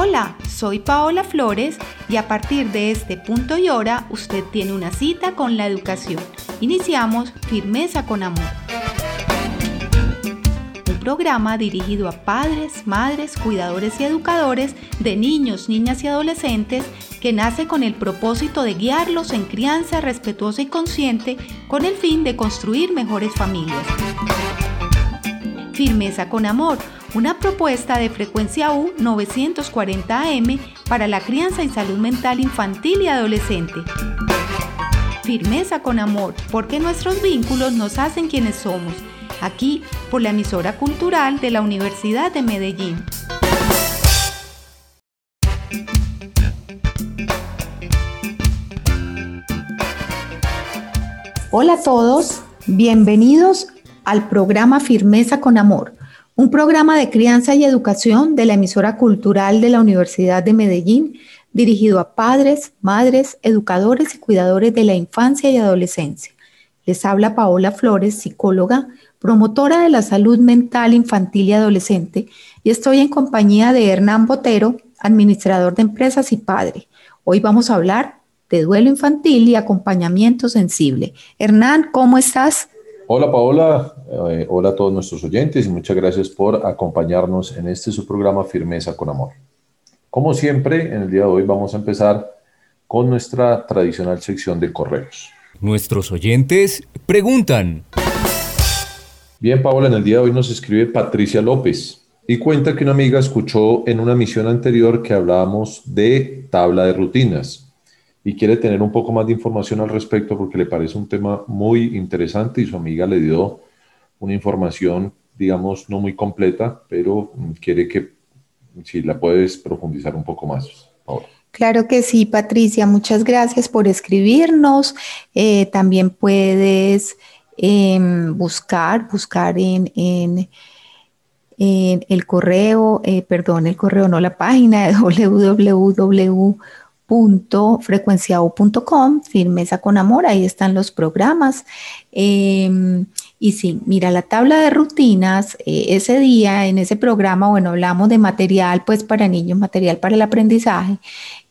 Hola, soy Paola Flores y a partir de este punto y hora usted tiene una cita con la educación. Iniciamos Firmeza con Amor. Un programa dirigido a padres, madres, cuidadores y educadores de niños, niñas y adolescentes que nace con el propósito de guiarlos en crianza respetuosa y consciente con el fin de construir mejores familias. Firmeza con Amor una propuesta de frecuencia U 940 AM para la crianza y salud mental infantil y adolescente. Firmeza con amor, porque nuestros vínculos nos hacen quienes somos, aquí por la emisora cultural de la Universidad de Medellín. Hola a todos, bienvenidos al programa Firmeza con Amor un programa de crianza y educación de la emisora cultural de la Universidad de Medellín, dirigido a padres, madres, educadores y cuidadores de la infancia y adolescencia. Les habla Paola Flores, psicóloga, promotora de la salud mental infantil y adolescente, y estoy en compañía de Hernán Botero, administrador de empresas y padre. Hoy vamos a hablar de duelo infantil y acompañamiento sensible. Hernán, ¿cómo estás? Hola Paola, eh, hola a todos nuestros oyentes y muchas gracias por acompañarnos en este su programa Firmeza con Amor. Como siempre, en el día de hoy vamos a empezar con nuestra tradicional sección de correos. Nuestros oyentes preguntan. Bien, Paola, en el día de hoy nos escribe Patricia López y cuenta que una amiga escuchó en una misión anterior que hablábamos de tabla de rutinas y quiere tener un poco más de información al respecto porque le parece un tema muy interesante y su amiga le dio una información, digamos, no muy completa, pero quiere que si la puedes profundizar un poco más. Claro que sí, Patricia, muchas gracias por escribirnos. Eh, también puedes em, buscar, buscar en, en, el correo, eh, perdón, el correo, no la página de www frecuenciao.com, firmeza con amor, ahí están los programas. Em, y sí, mira, la tabla de rutinas, eh, ese día en ese programa, bueno, hablamos de material pues para niños, material para el aprendizaje.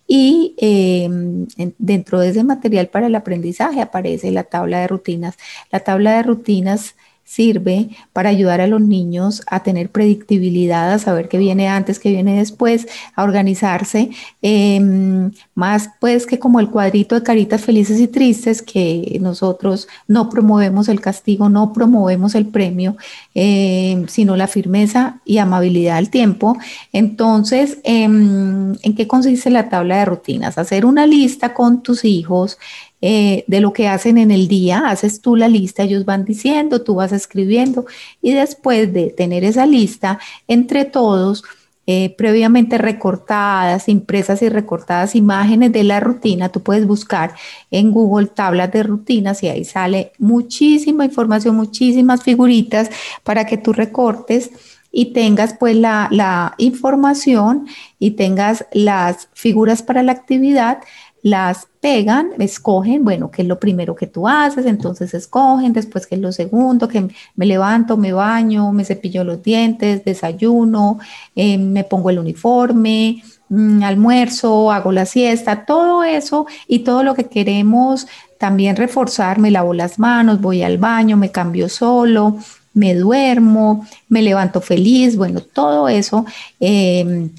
Y em, dentro de ese material para el aprendizaje aparece la tabla de rutinas. La tabla de rutinas sirve para ayudar a los niños a tener predictibilidad, a saber qué viene antes, qué viene después, a organizarse, em, más pues que como el cuadrito de caritas felices y tristes, que nosotros no promovemos el castigo, no promovemos el premio, em, sino la firmeza y amabilidad al tiempo. Entonces, em, ¿en qué consiste la tabla de rutinas? Hacer una lista con tus hijos eh, de lo que hacen en el día, haces tú la lista, ellos van diciendo, tú vas escribiendo y después de tener esa lista, entre todos, eh, previamente recortadas, impresas y recortadas imágenes de la rutina, tú puedes buscar en Google tablas de rutinas y ahí sale muchísima información, muchísimas figuritas para que tú recortes y tengas pues la, la información y tengas las figuras para la actividad las pegan, escogen, bueno, qué es lo primero que tú haces, entonces escogen, después qué es lo segundo, que me levanto, me baño, me cepillo los dientes, desayuno, eh, me pongo el uniforme, mm, almuerzo, hago la siesta, todo eso y todo lo que queremos también reforzar, me lavo las manos, voy al baño, me cambio solo, me duermo, me levanto feliz, bueno, todo eso. Eh,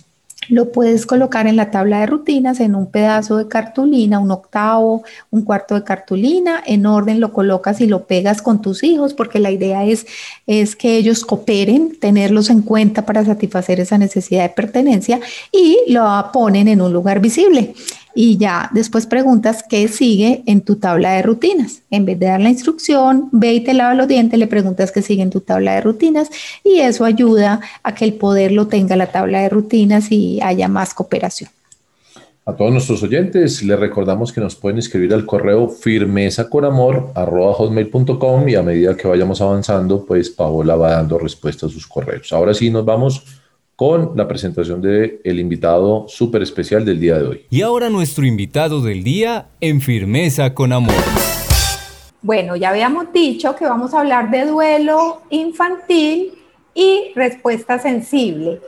lo puedes colocar en la tabla de rutinas en un pedazo de cartulina, un octavo, un cuarto de cartulina, en orden lo colocas y lo pegas con tus hijos, porque la idea es, es que ellos cooperen, tenerlos en cuenta para satisfacer esa necesidad de pertenencia y lo ponen en un lugar visible y ya después preguntas qué sigue en tu tabla de rutinas. En vez de dar la instrucción, ve y te lava los dientes, le preguntas qué sigue en tu tabla de rutinas y eso ayuda a que el poder lo tenga la tabla de rutinas y haya más cooperación. A todos nuestros oyentes les recordamos que nos pueden escribir al correo firmezaconamor.com y a medida que vayamos avanzando, pues Paola va dando respuesta a sus correos. Ahora sí nos vamos con la presentación del el invitado súper especial del día de hoy. Y ahora nuestro invitado del día en Firmeza con Amor. Bueno, ya habíamos dicho que vamos a hablar de duelo infantil y respuesta sensible.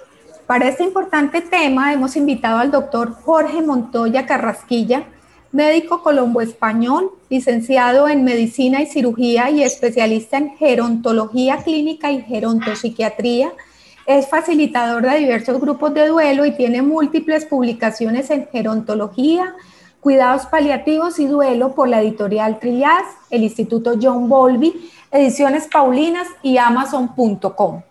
Para este importante tema hemos invitado al doctor Jorge Montoya Carrasquilla, médico colombo-español, licenciado en medicina y cirugía y especialista en gerontología clínica y gerontopsiquiatría. Es facilitador de diversos grupos de duelo y tiene múltiples publicaciones en gerontología, cuidados paliativos y duelo por la editorial Trillas, el Instituto John Bolby, Ediciones Paulinas y Amazon.com.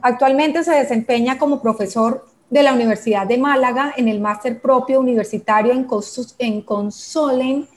Actualmente se desempeña como profesor de la Universidad de Málaga en el máster propio universitario en, en consoling,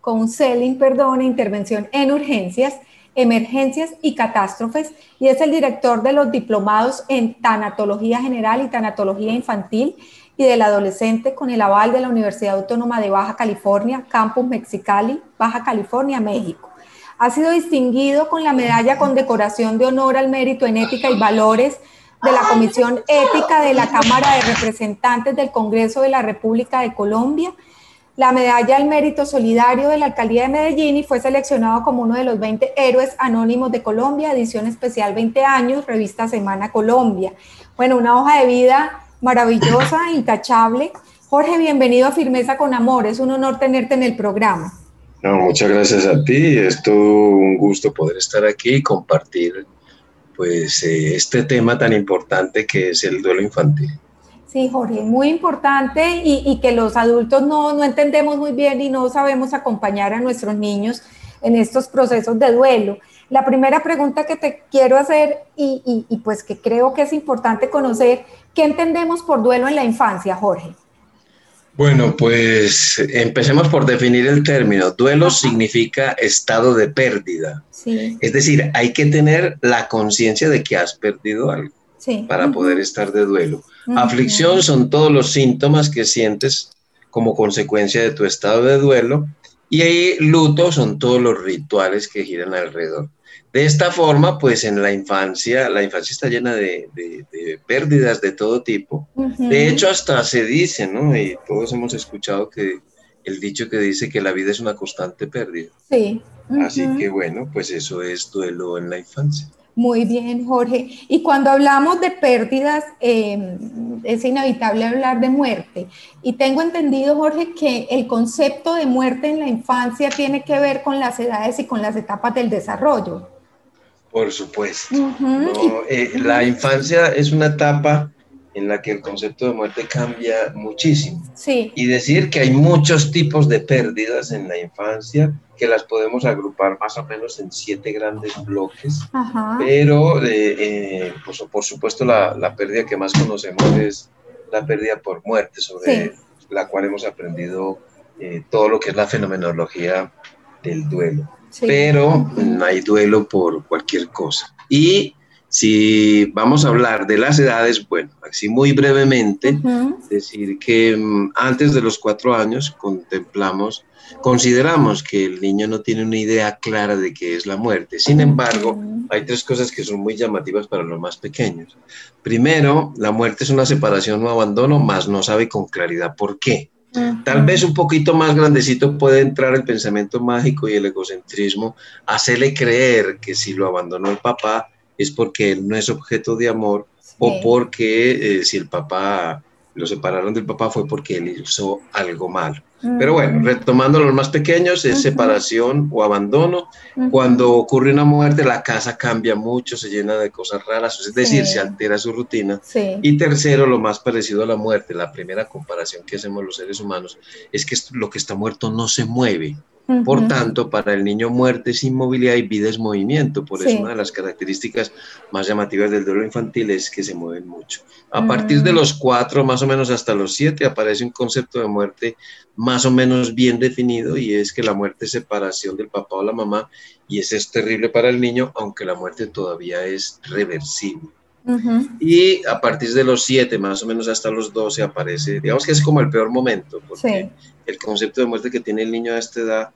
counseling, perdón, intervención en urgencias, emergencias y catástrofes y es el director de los diplomados en tanatología general y tanatología infantil y del adolescente con el aval de la Universidad Autónoma de Baja California, Campus Mexicali, Baja California, México. Ha sido distinguido con la medalla con decoración de honor al mérito en ética y valores de la Comisión Ética de la Cámara de Representantes del Congreso de la República de Colombia, la medalla al mérito solidario de la Alcaldía de Medellín y fue seleccionado como uno de los 20 héroes anónimos de Colombia, edición especial 20 años, revista Semana Colombia. Bueno, una hoja de vida maravillosa, intachable. Jorge, bienvenido a Firmeza con Amor, es un honor tenerte en el programa. No, muchas gracias a ti, es todo un gusto poder estar aquí y compartir pues eh, este tema tan importante que es el duelo infantil. Sí, Jorge, muy importante y, que los adultos no, no, entendemos muy bien y no sabemos acompañar a nuestros niños en estos procesos de duelo. La primera pregunta que te quiero hacer y, y pues que creo que es importante conocer, ¿qué entendemos por duelo en la infancia, Jorge? Bueno, pues empecemos por definir el término. Duelo significa estado de pérdida. Es decir, hay que tener la conciencia de que has perdido algo para poder estar de duelo. Aflicción son todos los síntomas que sientes como consecuencia de tu estado de duelo y ahí luto son todos los rituales que giran alrededor. De esta forma, pues en la infancia, la infancia está llena de, pérdidas de todo tipo. De hecho, hasta se dice, ¿no? Y todos hemos escuchado que el dicho que dice que la vida es una constante pérdida. Sí. Así que bueno, pues eso es duelo en la infancia. Muy bien, Jorge. Y cuando hablamos de pérdidas, em, es inevitable hablar de muerte. Y tengo entendido, Jorge, que el concepto de muerte en la infancia tiene que ver con las edades y con las etapas del desarrollo. Por supuesto. Eh, la infancia es una etapa en la que el concepto de muerte cambia muchísimo. Sí. Y decir que hay muchos tipos de pérdidas en la infancia que las podemos agrupar más o menos en siete grandes bloques, pero eh, eh, pues, por supuesto la, la, pérdida que más conocemos es la pérdida por muerte, sobre la cual hemos aprendido todo lo que es la fenomenología del duelo pero no hay duelo por cualquier cosa. Y si vamos a hablar de las edades, bueno, así muy brevemente, decir que mm, antes de los cuatro años contemplamos, consideramos que el niño no tiene una idea clara de qué es la muerte. Sin embargo, hay tres cosas que son muy llamativas para los más pequeños. Primero, la muerte es una separación o abandono, más no sabe con claridad por qué. Tal vez un poquito más grandecito puede entrar el pensamiento mágico y el egocentrismo, hacerle creer que si lo abandonó el papá es porque él no es objeto de amor o porque eh, si el papá lo separaron del papá fue porque él hizo algo malo. Pero bueno, retomando los más pequeños, es separación o abandono. Cuando ocurre una muerte, la casa cambia mucho, se llena de cosas raras, es decir, se altera su rutina. Y tercero, lo más parecido a la muerte, la primera comparación que hacemos los seres humanos, es que lo que está muerto no se mueve. Por tanto, para el niño muerte es inmovilidad y vida es movimiento. Por eso una de las características más llamativas del duelo infantil es que se mueven mucho. A partir de mm. los cuatro, más o menos hasta los siete, aparece un concepto de muerte más o menos bien definido y es que la muerte es separación del papá o la mamá y eso es terrible para el niño, aunque la muerte todavía es reversible. Y a partir de los siete, más o menos hasta los doce, aparece, digamos que es como el peor momento, porque el concepto de muerte que tiene el niño a esta edad,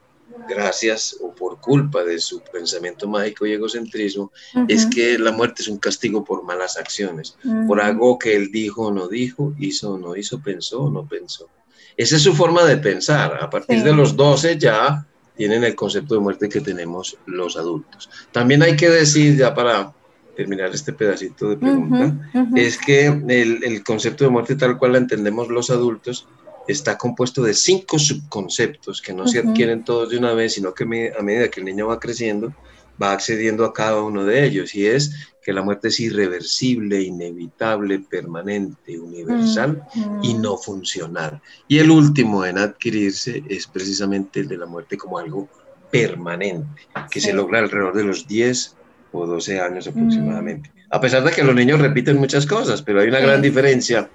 gracias o por culpa de su pensamiento mágico y egocentrismo, es que la muerte es un castigo por malas acciones, por algo que él dijo o no dijo, hizo o no hizo, pensó o no pensó. Esa es su forma de pensar. A partir de los 12 ya tienen el concepto de muerte que tenemos los adultos. También hay que decir, ya para terminar este pedacito de pregunta, es que el, el, concepto de muerte tal cual la entendemos los adultos está compuesto de cinco subconceptos que no se adquieren todos de una vez, sino que a medida que el niño va creciendo, va accediendo a cada uno de ellos, y es que la muerte es irreversible, inevitable, permanente, universal y no funcional. Y el último en adquirirse es precisamente el de la muerte como algo permanente, que se logra alrededor de los 10 o 12 años aproximadamente. A pesar de que los niños repiten muchas cosas, pero hay una gran diferencia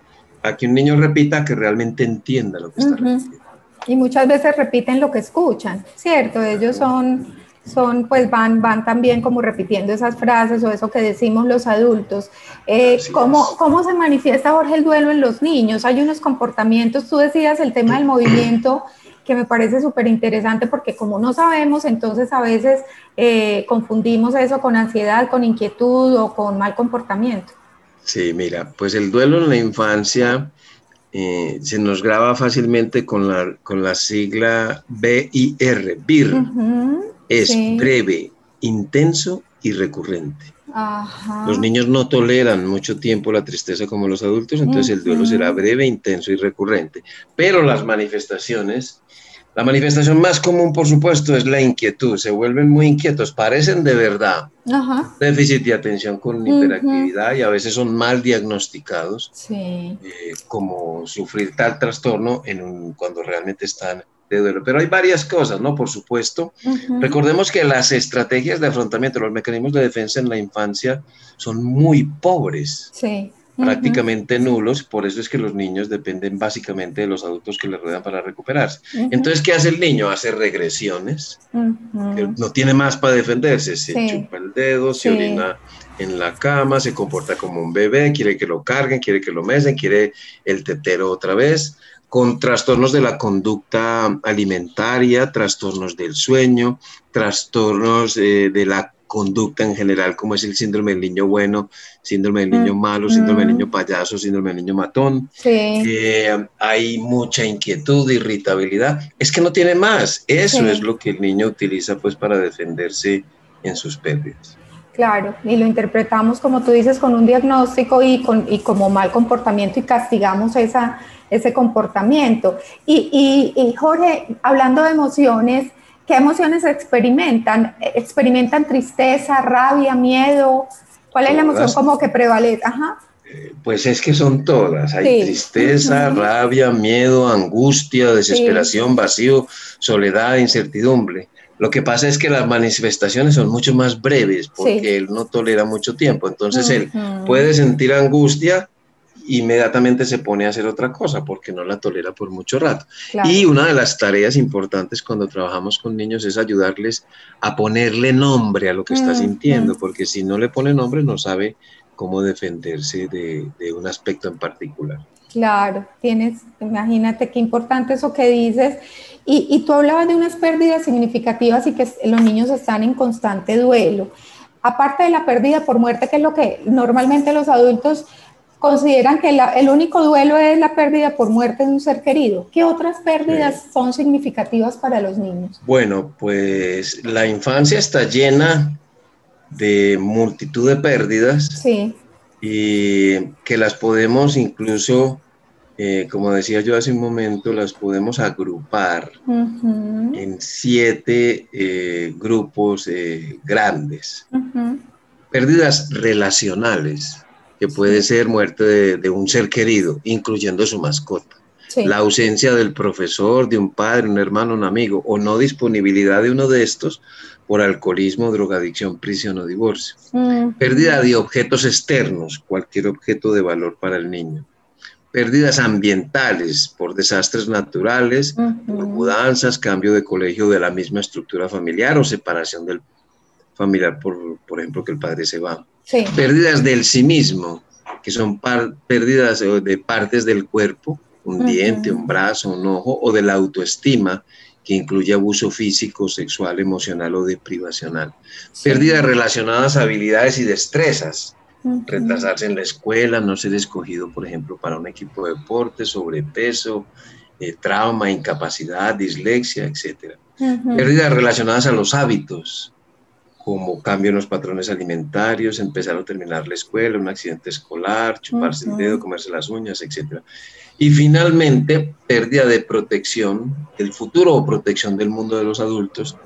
a que un niño repita que realmente entienda lo que está repitiendo. Y muchas veces repiten lo que escuchan, ¿cierto? Ellos son, son pues van, van también como repitiendo esas frases o eso que decimos los adultos. Eh, ¿cómo, ¿Cómo se manifiesta, Jorge, el duelo en los niños? Hay unos comportamientos, tú decías el tema del movimiento que me parece súper interesante porque como no sabemos, entonces a veces eh, confundimos eso con ansiedad, con inquietud o con mal comportamiento. Sí, mira, pues el duelo en la infancia eh, se nos graba fácilmente con la, con la sigla BIR, BIR. es breve, intenso y recurrente. Los niños no toleran mucho tiempo la tristeza como los adultos, entonces el duelo será breve, intenso y recurrente. Pero las manifestaciones la manifestación más común, por supuesto, es la inquietud. Se vuelven muy inquietos, parecen de verdad déficit de atención con hiperactividad y a veces son mal diagnosticados, eh, como sufrir tal trastorno en cuando realmente están de duelo. Pero hay varias cosas, ¿no? Por supuesto. Recordemos que las estrategias de afrontamiento, los mecanismos de defensa en la infancia son muy pobres. Sí prácticamente nulos, por eso es que los niños dependen básicamente de los adultos que les rodean para recuperarse. Entonces, ¿qué hace el niño? Hace regresiones, no tiene más para defenderse, se chupa el dedo, se orina en la cama, se comporta como un bebé, quiere que lo carguen, quiere que lo mesen, quiere el tetero otra vez, con trastornos de la conducta alimentaria, trastornos del sueño, trastornos eh, de la conducta en general, como es el síndrome del niño bueno, síndrome del niño malo, síndrome del niño payaso, síndrome del niño matón. Eh, hay mucha inquietud, irritabilidad. Es que no tiene más. Eso es lo que el niño utiliza pues para defenderse en sus pérdidas. Claro, y lo interpretamos, como tú dices, con un diagnóstico y, con, y como mal comportamiento y castigamos esa, ese comportamiento. Y, y, y Jorge, hablando de emociones, ¿Qué emociones experimentan? ¿Experimentan tristeza, rabia, miedo? ¿Cuál es la emoción como que prevalece? Ajá. Eh, pues es que son todas. Hay tristeza, rabia, miedo, angustia, desesperación, vacío, soledad, incertidumbre. Lo que pasa es que las manifestaciones son mucho más breves porque él no tolera mucho tiempo. Entonces él puede sentir angustia inmediatamente se pone a hacer otra cosa porque no la tolera por mucho rato. Y una de las tareas importantes cuando trabajamos con niños es ayudarles a ponerle nombre a lo que está mm, sintiendo, mm. porque si no le pone nombre no sabe cómo defenderse de, un aspecto en particular. Claro, tienes, imagínate qué importante eso que dices. Y, y tú hablabas de unas pérdidas significativas y que los niños están en constante duelo. Aparte de la pérdida por muerte, que es lo que normalmente los adultos consideran que el único duelo es la pérdida por muerte de un ser querido. ¿Qué otras pérdidas son significativas para los niños? Bueno, pues la infancia está llena de multitud de pérdidas. Sí. Y que las podemos incluso, eh, como decía yo hace un momento, las podemos agrupar en siete eh, grupos eh, grandes. Pérdidas relacionales que puede ser muerte de, un ser querido, incluyendo su mascota. La ausencia del profesor, de un padre, un hermano, un amigo, o no disponibilidad de uno de estos por alcoholismo, drogadicción, prisión o divorcio. Pérdida de objetos externos, cualquier objeto de valor para el niño. Pérdidas ambientales por desastres naturales, por mudanzas, cambio de colegio de la misma estructura familiar o separación del familiar, por, por ejemplo, que el padre se va. Pérdidas del sí mismo, que son pérdidas de partes del cuerpo, un diente, un brazo, un ojo, o de la autoestima, que incluye abuso físico, sexual, emocional o deprivacional. Pérdidas relacionadas a habilidades y destrezas, retrasarse en la escuela, no ser escogido, por ejemplo, para un equipo de deporte, sobrepeso, eh, trauma, incapacidad, dislexia, etc. Pérdidas relacionadas a los hábitos, como cambio en los patrones alimentarios, empezar o terminar la escuela, un accidente escolar, chuparse el dedo, comerse las uñas, etc. Y finalmente, pérdida de protección, el futuro o protección del mundo de los adultos,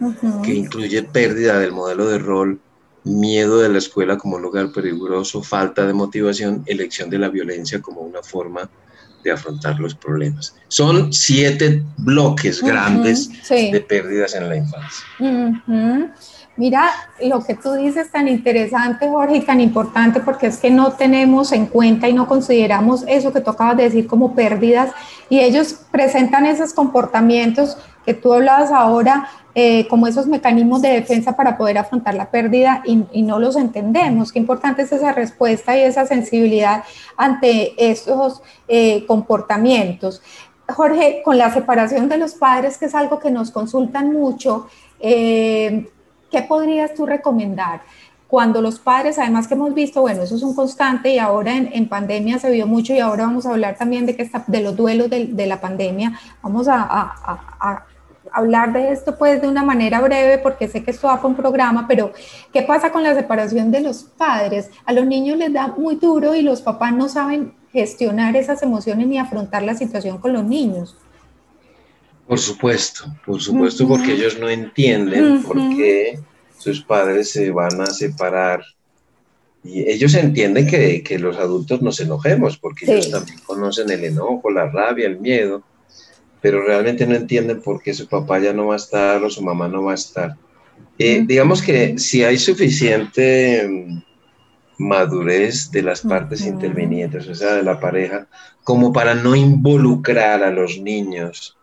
que incluye pérdida del modelo de rol, miedo de la escuela como lugar peligroso, falta de motivación, elección de la violencia como una forma de afrontar los problemas. Son siete bloques grandes de pérdidas en la infancia. Mira, lo que tú dices tan interesante, Jorge, y tan importante, porque es que no tenemos en cuenta y no consideramos eso que tú acabas de decir como pérdidas, y ellos presentan esos comportamientos que tú hablabas ahora, eh, como esos mecanismos de defensa para poder afrontar la pérdida y, no los entendemos. Qué importante es esa respuesta y esa sensibilidad ante esos eh, comportamientos. Jorge, con la separación de los padres, que es algo que nos consultan mucho, eh, ¿qué podrías tú recomendar? Cuando los padres, además que hemos visto, bueno, eso es un constante y ahora en, pandemia se vio mucho y ahora vamos a hablar también de, que está, de los duelos de, la pandemia. Vamos a, hablar de esto pues de una manera breve porque sé que esto va para un programa, pero ¿qué pasa con la separación de los padres? A los niños les da muy duro y los papás no saben gestionar esas emociones ni afrontar la situación con los niños. Por supuesto, por supuesto, porque ellos no entienden por qué sus padres se van a separar. Y ellos entienden que, que los adultos nos enojemos, porque ellos también conocen el enojo, la rabia, el miedo, pero realmente no entienden por qué su papá ya no va a estar o su mamá no va a estar. Eh, digamos que si hay suficiente mm, madurez de las partes intervinientes, o sea, de la pareja, como para no involucrar a los niños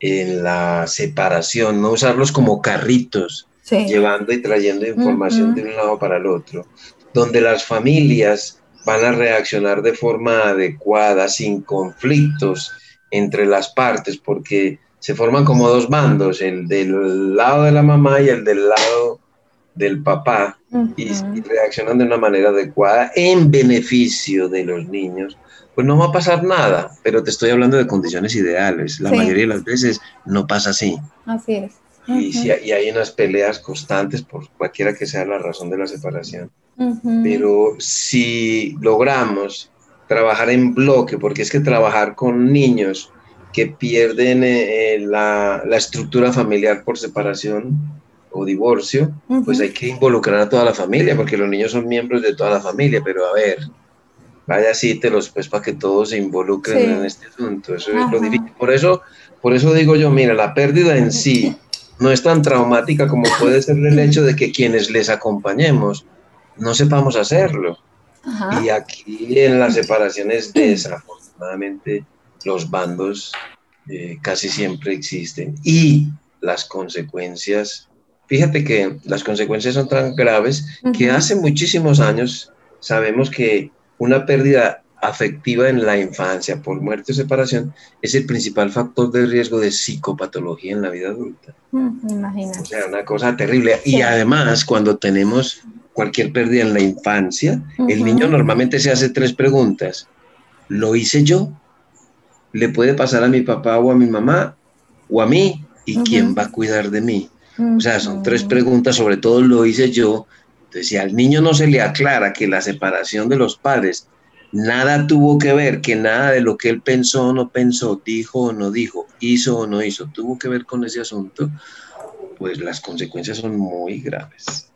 en la separación, no usarlos como carritos, llevando y trayendo información de un lado para el otro, donde las familias van a reaccionar de forma adecuada, sin conflictos entre las partes, porque se forman como dos bandos, el del lado de la mamá y el del lado del papá, y, y reaccionan de una manera adecuada en beneficio de los niños pues no va a pasar nada, pero te estoy hablando de condiciones ideales. La mayoría de las veces no pasa así. Así es. y, si, hay unas peleas constantes por cualquiera que sea la razón de la separación. Pero si logramos trabajar en bloque, porque es que trabajar con niños que pierden eh, eh, la, la, estructura familiar por separación o divorcio, pues hay que involucrar a toda la familia, porque los niños son miembros de toda la familia, pero a ver, vaya los pues para que todos se involucren en este asunto. Eso es lo difícil. Por eso, por eso digo yo, mira, la pérdida en sí no es tan traumática como puede ser el hecho de que quienes les acompañemos no sepamos hacerlo. Y aquí en las separaciones, desafortunadamente, los bandos eh, casi siempre existen. Y las consecuencias, fíjate que las consecuencias son tan graves que hace muchísimos años sabemos que una pérdida afectiva en la infancia por muerte o separación es el principal factor de riesgo de psicopatología en la vida adulta. Mm, imagínate. O sea, una cosa terrible. Y además, cuando tenemos cualquier pérdida en la infancia, el niño normalmente se hace tres preguntas. ¿Lo hice yo? ¿Le puede pasar a mi papá o a mi mamá o a mí? ¿Y quién va a cuidar de mí? O sea, son tres preguntas, sobre todo lo hice yo, entonces, si al niño no se le aclara que la separación de los padres nada tuvo que ver, que nada de lo que él pensó o no pensó, dijo o no dijo, hizo o no hizo, tuvo que ver con ese asunto, pues las consecuencias son muy graves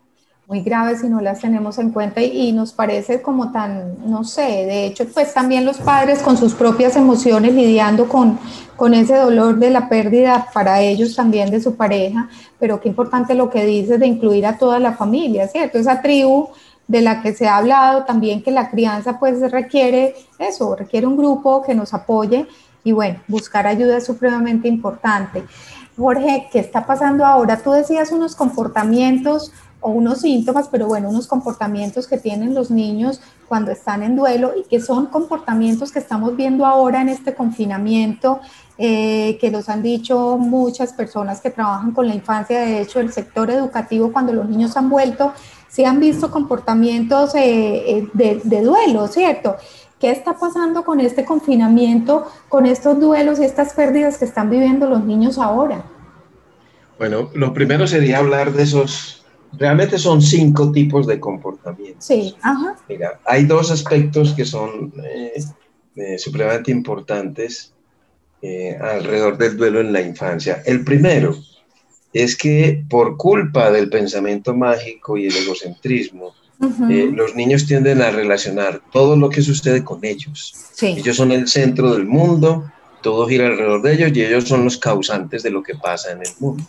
muy graves si no las tenemos en cuenta y, nos parece como tan, no sé, de hecho, pues también los padres con sus propias emociones lidiando con, con ese dolor de la pérdida para ellos también de su pareja, pero qué importante lo que dices de incluir a toda la familia, ¿cierto? Esa tribu de la que se ha hablado también que la crianza pues requiere eso, requiere un grupo que nos apoye y bueno, buscar ayuda es supremamente importante. Jorge, ¿qué está pasando ahora? Tú decías unos comportamientos o unos síntomas, pero bueno, unos comportamientos que tienen los niños cuando están en duelo y que son comportamientos que estamos viendo ahora en este confinamiento, eh, que los han dicho muchas personas que trabajan con la infancia, de hecho el sector educativo cuando los niños han vuelto, se han visto comportamientos eh, eh, de, de duelo, ¿cierto? ¿Qué está pasando con este confinamiento, con estos duelos y estas pérdidas que están viviendo los niños ahora? Bueno, lo primero sería hablar de esos realmente son cinco tipos de comportamiento. Sí, ajá. Mira, hay dos aspectos que son eh, eh, supremamente importantes eh, alrededor del duelo en la infancia. El primero es que por culpa del pensamiento mágico y el egocentrismo, los niños tienden a relacionar todo lo que sucede con ellos. Ellos son el centro del mundo, todo gira alrededor de ellos y ellos son los causantes de lo que pasa en el mundo.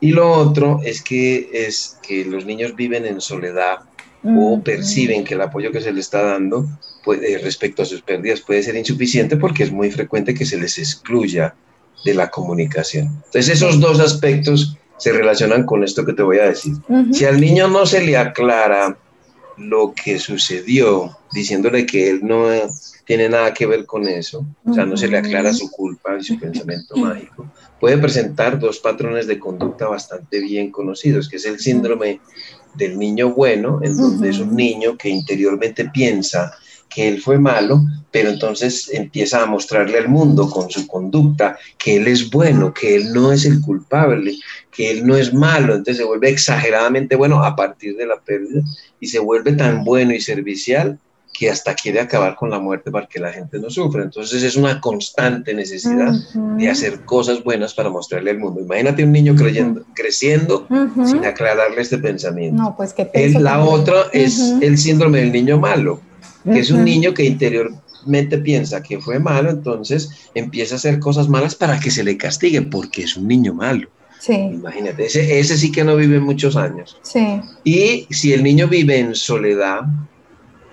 Y lo otro es que, es que los niños viven en soledad o perciben que el apoyo que se les está dando puede, respecto a sus pérdidas puede ser insuficiente porque es muy frecuente que se les excluya de la comunicación. Entonces esos dos aspectos se relacionan con esto que te voy a decir. Si al niño no se le aclara lo que sucedió, diciéndole que él no tiene nada que ver con eso, o sea, no se le aclara su culpa y su pensamiento mágico, puede presentar dos patrones de conducta bastante bien conocidos, que es el síndrome del niño bueno, en donde es un niño que interiormente piensa que él fue malo, pero entonces empieza a mostrarle al mundo con su conducta que él es bueno, que él no es el culpable, que él no es malo, entonces se vuelve exageradamente bueno a partir de la pérdida y se vuelve tan bueno y servicial que hasta quiere acabar con la muerte para que la gente no sufra. Entonces es una constante necesidad de hacer cosas buenas para mostrarle al mundo. Imagínate un niño creyendo, creciendo sin aclararle este pensamiento. No, pues que La otra es el síndrome del niño malo, que es un niño que interiormente piensa que fue malo, entonces empieza a hacer cosas malas para que se le castigue, porque es un niño malo. Sí. Imagínate, ese, ese sí que no vive muchos años. Sí. Y si el niño vive en soledad,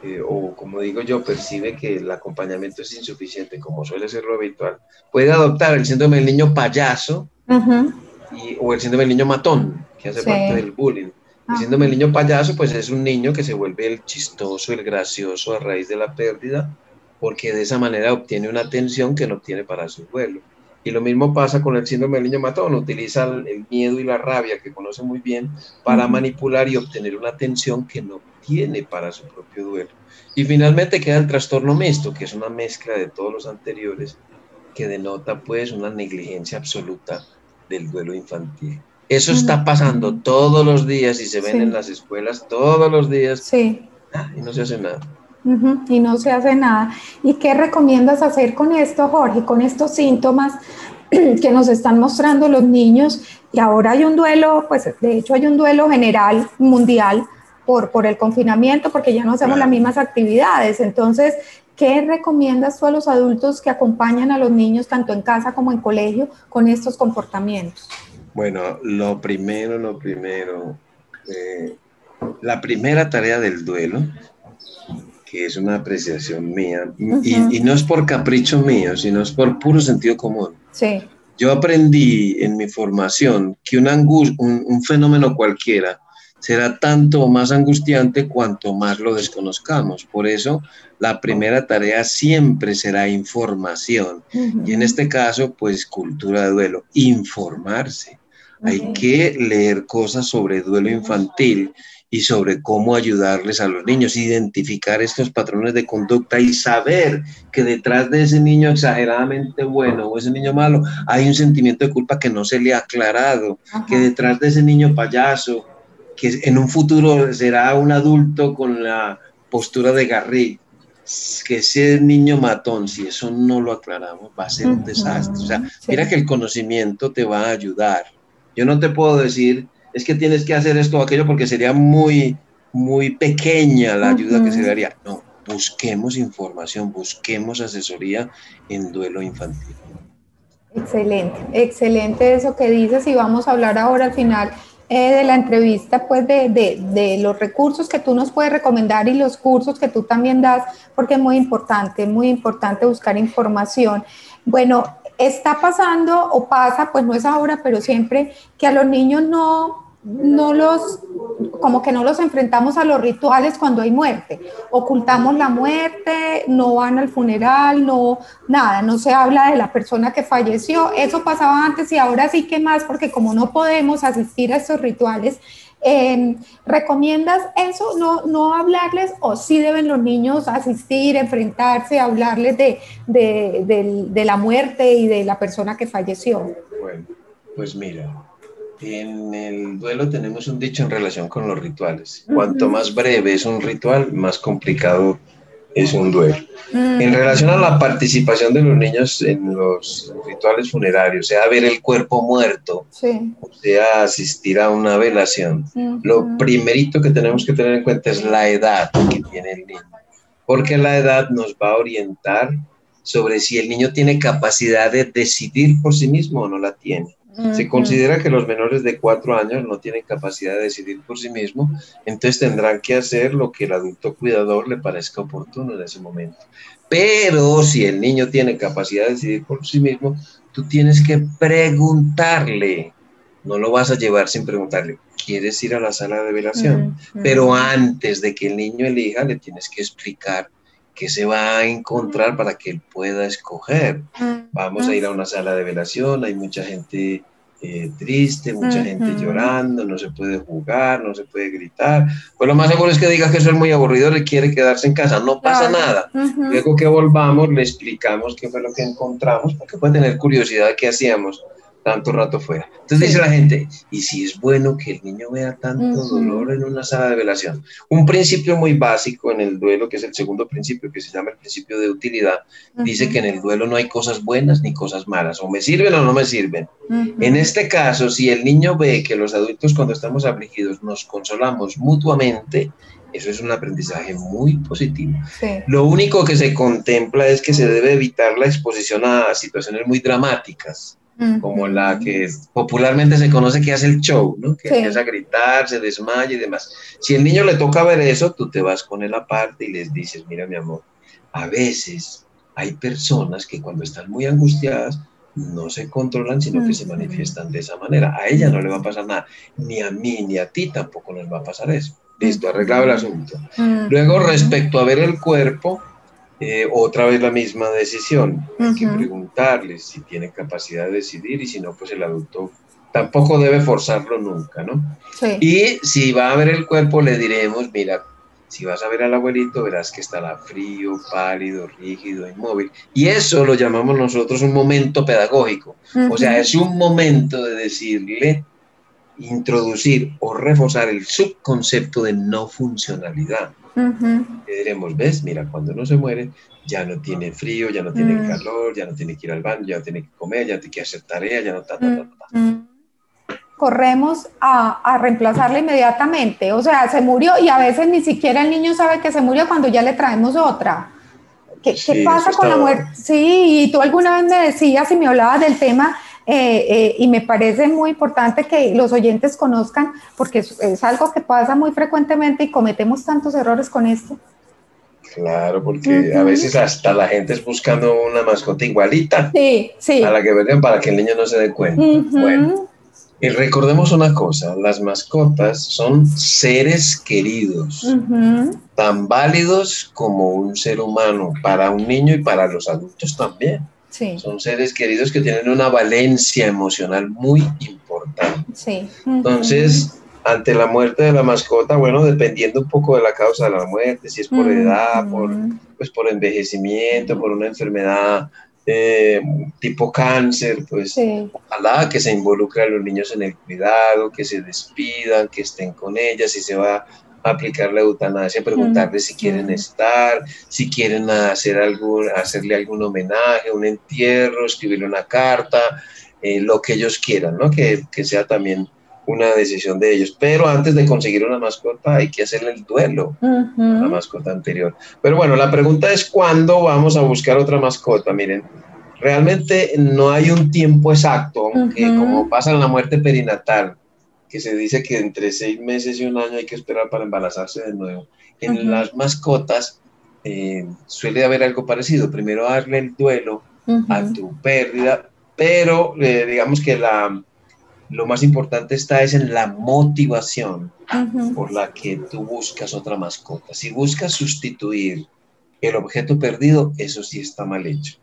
eh, o como digo yo, percibe que el acompañamiento es insuficiente, como suele ser lo habitual, puede adoptar el síndrome del niño payaso o el síndrome del niño matón, que hace parte del bullying. El síndrome del niño payaso, pues es un niño que se vuelve el chistoso, el gracioso a raíz de la pérdida, porque de esa manera obtiene una atención que no obtiene para su duelo. Y lo mismo pasa con el síndrome del niño matón, utiliza el miedo y la rabia que conoce muy bien para manipular y obtener una atención que no tiene para su propio duelo. Y finalmente queda el trastorno mixto, que es una mezcla de todos los anteriores, que denota pues una negligencia absoluta del duelo infantil. Eso está pasando todos los días y se ven en las escuelas todos los días. Sí. Ah, y no se hace nada. y no se hace nada. ¿Y qué recomiendas hacer con esto, Jorge, con estos síntomas que nos están mostrando los niños? Y ahora hay un duelo, pues de hecho hay un duelo general mundial por, por el confinamiento, porque ya no hacemos las mismas actividades. Entonces, ¿qué recomiendas tú a los adultos que acompañan a los niños, tanto en casa como en colegio, con estos comportamientos? Bueno, lo primero, lo primero, eh, la primera tarea del duelo, que es una apreciación mía, y, no es por capricho mío, sino es por puro sentido común. Sí. Yo aprendí en mi formación que un, un, un fenómeno cualquiera será tanto más angustiante cuanto más lo desconozcamos. Por eso, la primera tarea siempre será información. Y en este caso, pues cultura de duelo, informarse. Hay que leer cosas sobre duelo infantil y sobre cómo ayudarles a los niños, identificar estos patrones de conducta y saber que detrás de ese niño exageradamente bueno o ese niño malo hay un sentimiento de culpa que no se le ha aclarado, que detrás de ese niño payaso que en un futuro será un adulto con la postura de Garrick, que ese niño matón, si eso no lo aclaramos, va a ser un desastre. O sea, mira que el conocimiento te va a ayudar. Yo no te puedo decir, es que tienes que hacer esto o aquello porque sería muy, muy pequeña la ayuda que se daría. No, busquemos información, busquemos asesoría en duelo infantil. Excelente, excelente eso que dices y vamos a hablar ahora al final eh, de la entrevista, pues de, de, de, los recursos que tú nos puedes recomendar y los cursos que tú también das, porque es muy importante, muy importante buscar información. Bueno, está pasando o pasa, pues no es ahora, pero siempre que a los niños no, no los, como que no los enfrentamos a los rituales cuando hay muerte. Ocultamos la muerte, no van al funeral, no, nada, no se habla de la persona que falleció. Eso pasaba antes y ahora sí que más, porque como no podemos asistir a estos rituales, em, ¿recomiendas eso? No, no hablarles o sí deben los niños asistir, enfrentarse, hablarles de, de, de la muerte y de la persona que falleció? Bueno, pues mira, en el duelo tenemos un dicho en relación con los rituales. Cuanto más breve es un ritual, más complicado es un duelo. En relación a la participación de los niños en los rituales funerarios, sea ver el cuerpo muerto, o sea asistir a una velación, lo primerito que tenemos que tener en cuenta es la edad que tiene el niño, porque la edad nos va a orientar sobre si el niño tiene capacidad de decidir por sí mismo o no la tiene. Se considera que los menores de cuatro años no tienen capacidad de decidir por sí mismo, entonces tendrán que hacer lo que el adulto cuidador le parezca oportuno en ese momento. Pero si el niño tiene capacidad de decidir por sí mismo, tú tienes que preguntarle, no lo vas a llevar sin preguntarle, ¿quieres ir a la sala de velación? Pero antes de que el niño elija, le tienes que explicar qué se va a encontrar para que él pueda escoger. Vamos a ir a una sala de velación, hay mucha gente eh, triste, mucha gente llorando, no se puede jugar, no se puede gritar. Pues lo más seguro es que diga que eso es muy aburrido, y quiere quedarse en casa, no pasa nada. Luego que volvamos, le explicamos qué fue lo que encontramos, porque puede tener curiosidad de qué hacíamos tanto rato fuera. Entonces dice la gente, ¿y si es bueno que el niño vea tanto dolor en una sala de velación? Un principio muy básico en el duelo, que es el segundo principio, que se llama el principio de utilidad, dice que en el duelo no hay cosas buenas ni cosas malas, o me sirven o no me sirven. En este caso, si el niño ve que los adultos cuando estamos afligidos nos consolamos mutuamente, eso es un aprendizaje muy positivo. Lo único que se contempla es que se debe evitar la exposición a situaciones muy dramáticas como la que popularmente se conoce que hace el show, ¿no? que empieza a gritar, se desmaya y demás. Si el niño le toca ver eso, tú te vas con él aparte y les dices, mira mi amor, a veces hay personas que cuando están muy angustiadas no se controlan, sino que se manifiestan de esa manera. A ella no le va a pasar nada, ni a mí ni a ti tampoco nos va a pasar eso. Listo, arreglado el asunto. Luego, respecto a ver el cuerpo, eh, otra vez la misma decisión. Hay que preguntarles si tiene capacidad de decidir y si no, pues el adulto tampoco debe forzarlo nunca, ¿no? Y si va a ver el cuerpo, le diremos, mira, si vas a ver al abuelito, verás que estará frío, pálido, rígido, inmóvil. Y eso lo llamamos nosotros un momento pedagógico. O sea, es un momento de decirle, introducir o reforzar el subconcepto de no funcionalidad. Y diremos, ves, mira, cuando uno se muere, ya no tiene frío, ya no tiene mm. calor, ya no tiene que ir al baño, ya no tiene que comer, ya no tiene que hacer tarea, ya no ta, ta, ta, Corremos a, a reemplazarla inmediatamente, o sea, se murió y a veces ni siquiera el niño sabe que se murió cuando ya le traemos otra. ¿Qué, ¿qué pasa con la muerte? Sí, y tú alguna vez me decías y me hablabas del tema eh, eh, y me parece muy importante que los oyentes conozcan, porque es, algo que pasa muy frecuentemente y cometemos tantos errores con esto. Claro, porque a veces hasta la gente es buscando una mascota igualita sí, sí. a la que venden para que el niño no se dé cuenta. Bueno, y recordemos una cosa, las mascotas son seres queridos, tan válidos como un ser humano, para un niño y para los adultos también. Son seres queridos que tienen una valencia emocional muy importante. Entonces, ante la muerte de la mascota, bueno, dependiendo un poco de la causa de la muerte, si es por edad, por, pues por envejecimiento, por una enfermedad eh, tipo cáncer, pues ojalá que se involucre a los niños en el cuidado, que se despidan, que estén con ellas, si se va aplicar la eutanasia, preguntarles si quieren estar, si quieren hacer algún, hacerle algún homenaje, un entierro, escribirle una carta, eh, lo que ellos quieran, ¿no? Que, que, sea también una decisión de ellos. Pero antes de conseguir una mascota hay que hacerle el duelo a la mascota anterior. Pero bueno, la pregunta es cuándo vamos a buscar otra mascota. Miren, realmente no hay un tiempo exacto, como pasa en la muerte perinatal que se dice que entre seis meses y un año hay que esperar para embarazarse de nuevo. En las mascotas eh, suele haber algo parecido. Primero darle el duelo a tu pérdida, pero eh, digamos que la, lo más importante está es en la motivación por la que tú buscas otra mascota. Si buscas sustituir el objeto perdido, eso sí está mal hecho.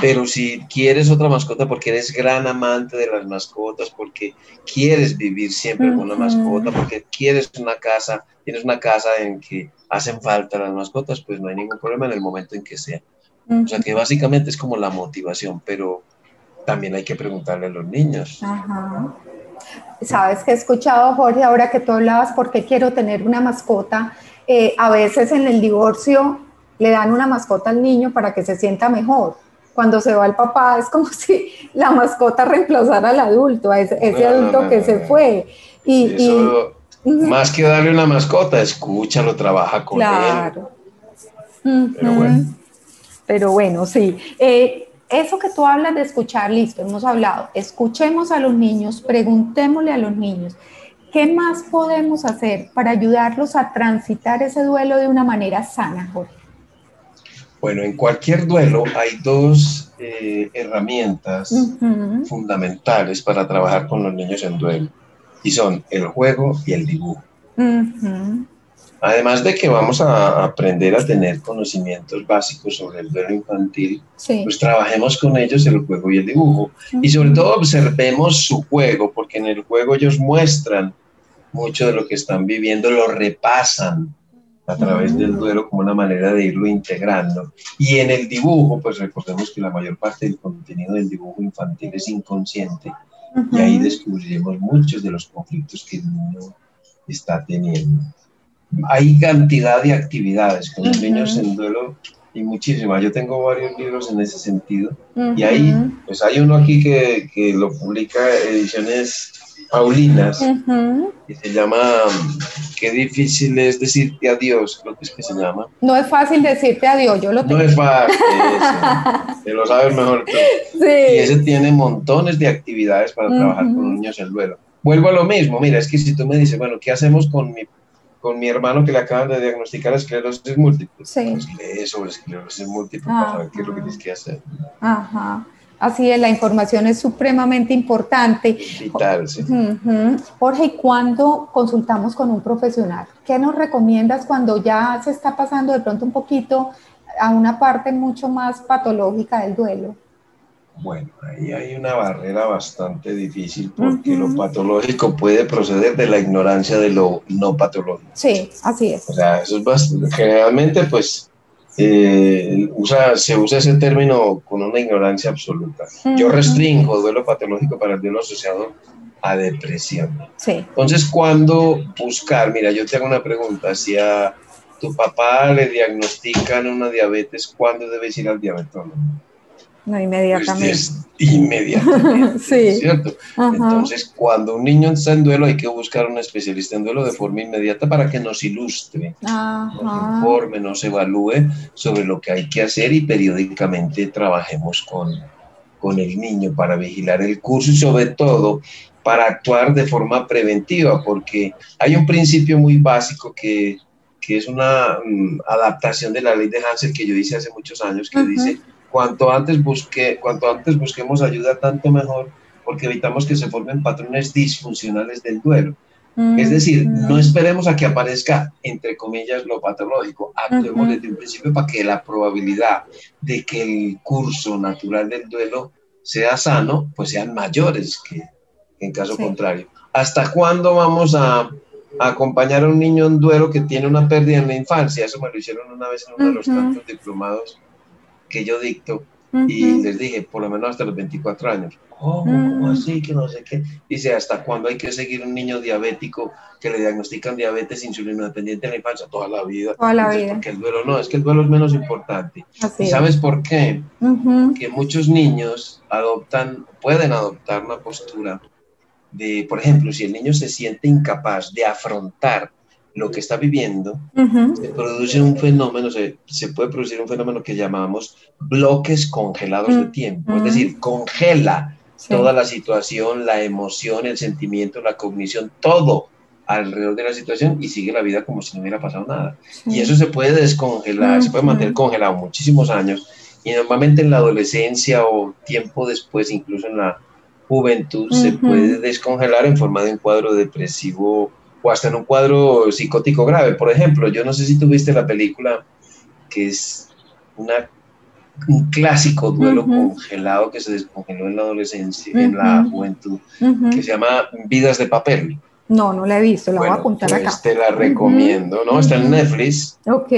Pero si quieres otra mascota porque eres gran amante de las mascotas, porque quieres vivir siempre con una mascota, porque quieres una casa, tienes una casa en que hacen falta las mascotas, pues no hay ningún problema en el momento en que sea. O sea que básicamente es como la motivación, pero también hay que preguntarle a los niños. Sabes que he escuchado, Jorge, ahora que tú hablabas, ¿por qué quiero tener una mascota? Eh, a veces en el divorcio le dan una mascota al niño para que se sienta mejor. Cuando se va el papá es como si la mascota reemplazara al adulto, a ese, adulto que se fue. Y, más que darle una mascota, escúchalo, trabaja con claro. él. Pero bueno. Pero bueno, sí. Eh, eso que tú hablas de escuchar, listo, hemos hablado. Escuchemos a los niños, preguntémosle a los niños. ¿Qué más podemos hacer para ayudarlos a transitar ese duelo de una manera sana, Jorge? Bueno, en cualquier duelo hay dos eh, herramientas fundamentales para trabajar con los niños en duelo y son el juego y el dibujo. Además de que vamos a aprender a tener conocimientos básicos sobre el duelo infantil, pues trabajemos con ellos el juego y el dibujo. Y sobre todo observemos su juego, porque en el juego ellos muestran mucho de lo que están viviendo, lo repasan a través del duelo como una manera de irlo integrando. Y en el dibujo, pues recordemos que la mayor parte del contenido del dibujo infantil es inconsciente y ahí descubriremos muchos de los conflictos que el niño está teniendo. Hay cantidad de actividades con los niños en duelo y muchísimas. Yo tengo varios libros en ese sentido y ahí, pues hay uno aquí que, que lo publica Ediciones Paulinas, y se llama Qué difícil es decirte adiós, creo que es que se llama. No es fácil decirte adiós, yo lo tengo. No es fácil, te lo sabes mejor tú. Sí. Y ese tiene montones de actividades para trabajar con niños en duelo. Vuelvo a lo mismo, mira, es que si tú me dices, bueno, ¿qué hacemos con mi, con mi hermano que le acaban de diagnosticar esclerosis múltiple? Sí. Pues lee sobre esclerosis múltiple para saber qué es lo que tienes que hacer. Ajá. Así es, la información es supremamente importante. Vital, sí. Jorge, ¿y cuándo consultamos con un profesional? ¿Qué nos recomiendas cuando ya se está pasando de pronto un poquito a una parte mucho más patológica del duelo? Bueno, ahí hay una barrera bastante difícil porque lo patológico puede proceder de la ignorancia de lo no patológico. Sí, así es. O sea, eso es bastante, generalmente pues eh, usa, se usa ese término con una ignorancia absoluta. Yo restringo duelo patológico para el duelo asociado a depresión. Entonces, ¿cuándo buscar? Mira, yo te hago una pregunta. Si a tu papá le diagnostican una diabetes, ¿cuándo debes ir al diabetólogo? No, inmediatamente. Pues inmediatamente. sí. ¿Cierto? Entonces, cuando un niño está en duelo, hay que buscar un especialista en duelo de forma inmediata para que nos ilustre, nos informe, nos evalúe sobre lo que hay que hacer y periódicamente trabajemos con, con el niño para vigilar el curso y sobre todo para actuar de forma preventiva, porque hay un principio muy básico que, que es una mm, adaptación de la ley de Hansel que yo hice hace muchos años, que dice cuanto antes, busque, cuanto antes busquemos ayuda, tanto mejor, porque evitamos que se formen patrones disfuncionales del duelo. Es decir, no esperemos a que aparezca, entre comillas, lo patológico. Actuemos desde un principio para que la probabilidad de que el curso natural del duelo sea sano, pues sean mayores que, en caso contrario. ¿Hasta cuándo vamos a, acompañar a un niño en duelo que tiene una pérdida en la infancia? Eso me lo hicieron una vez en uno de los tantos diplomados que yo dicto y les dije, por lo menos hasta los 24 años. ¿Cómo? ¿Cómo así? Que no sé qué. Dice, ¿hasta cuándo hay que seguir un niño diabético que le diagnostican diabetes insulino dependiente en la infancia? Toda la vida. Toda la vida. Porque el duelo no, es que el duelo es menos importante. ¿Y sabes por qué? Que muchos niños adoptan, pueden adoptar una postura de, por ejemplo, si el niño se siente incapaz de afrontar lo que está viviendo, se produce un fenómeno, se, se, puede producir un fenómeno que llamamos bloques congelados de tiempo, es decir, congela toda la situación, la emoción, el sentimiento, la cognición, todo alrededor de la situación y sigue la vida como si no hubiera pasado nada. Y eso se puede descongelar, se puede mantener congelado muchísimos años y normalmente en la adolescencia o tiempo después, incluso en la juventud, se puede descongelar en forma de un cuadro depresivo o hasta en un cuadro psicótico grave. Por ejemplo, yo no sé si tuviste la película que es una, un clásico duelo congelado que se descongeló en la adolescencia, en la juventud, que se llama Vidas de Papel. No, no la he visto, la voy a apuntar pues acá. Te la recomiendo, ¿no? Está en Netflix. Ok,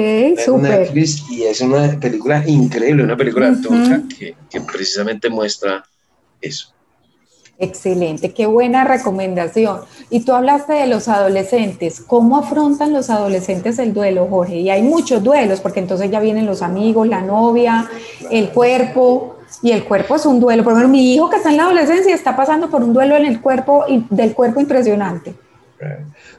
súper. Netflix y es una película increíble, una película turca que, que precisamente muestra eso. Excelente, qué buena recomendación. Y tú hablaste de los adolescentes. ¿Cómo afrontan los adolescentes el duelo, Jorge? Y hay muchos duelos, porque entonces ya vienen los amigos, la novia, el cuerpo. Y el cuerpo es un duelo. Por ejemplo, mi hijo que está en la adolescencia está pasando por un duelo en el cuerpo, del cuerpo impresionante.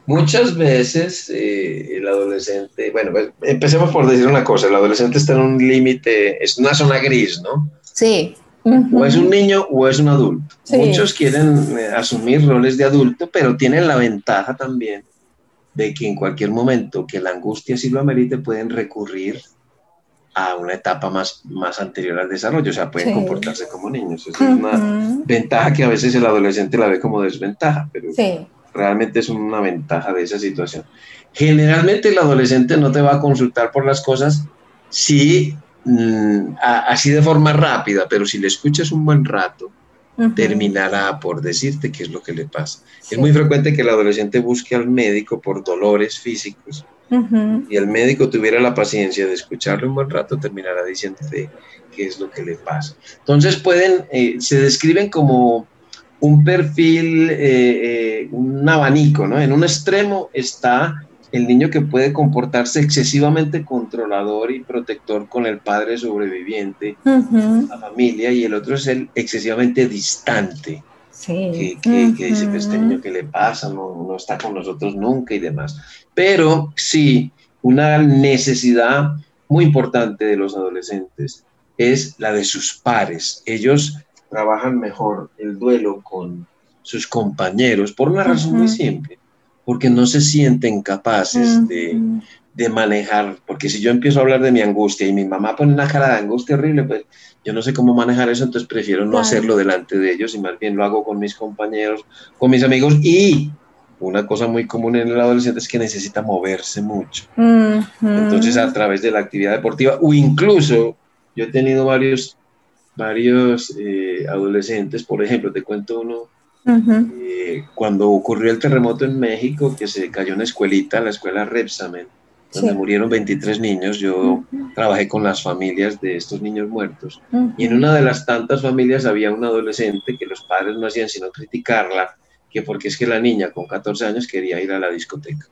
Muchas veces eh, el adolescente, bueno, pues, empecemos por decir una cosa, el adolescente está en un límite, es una zona gris, ¿no? Sí. O es un niño o es un adulto. Muchos quieren eh, asumir roles de adulto, pero tienen la ventaja también de que en cualquier momento que la angustia sí lo amerite, pueden recurrir a una etapa más, más anterior al desarrollo, o sea, pueden comportarse como niños. Esa es una ventaja que a veces el adolescente la ve como desventaja, pero realmente es una ventaja de esa situación. Generalmente el adolescente no te va a consultar por las cosas si Mm, así de forma rápida, pero si le escuchas un buen rato, terminará por decirte qué es lo que le pasa. Es muy frecuente que el adolescente busque al médico por dolores físicos y el médico tuviera la paciencia de escucharle un buen rato, terminará diciéndote qué es lo que le pasa. Entonces pueden, eh, se describen como un perfil, eh, eh, un abanico, ¿no? En un extremo está el niño que puede comportarse excesivamente controlador y protector con el padre sobreviviente, la familia, y el otro es el excesivamente distante. Que, dice, pues, este niño que le pasa, no, no está con nosotros nunca y demás. Pero sí, una necesidad muy importante de los adolescentes es la de sus pares. Ellos trabajan mejor el duelo con sus compañeros por una razón muy simple porque no se sienten capaces de, de, manejar, porque si yo empiezo a hablar de mi angustia y mi mamá pone una cara de angustia horrible, pues yo no sé cómo manejar eso, entonces prefiero no hacerlo delante de ellos y más bien lo hago con mis compañeros, con mis amigos y una cosa muy común en el adolescente es que necesita moverse mucho. Entonces a través de la actividad deportiva o incluso yo he tenido varios, varios eh, adolescentes, por ejemplo, te cuento uno eh, cuando ocurrió el terremoto en México, que se cayó una escuelita, la escuela Repsamen, donde murieron 23 niños, yo trabajé con las familias de estos niños muertos. Y en una de las tantas familias había un adolescente que los padres no hacían sino criticarla, que porque es que la niña con 14 años quería ir a la discoteca.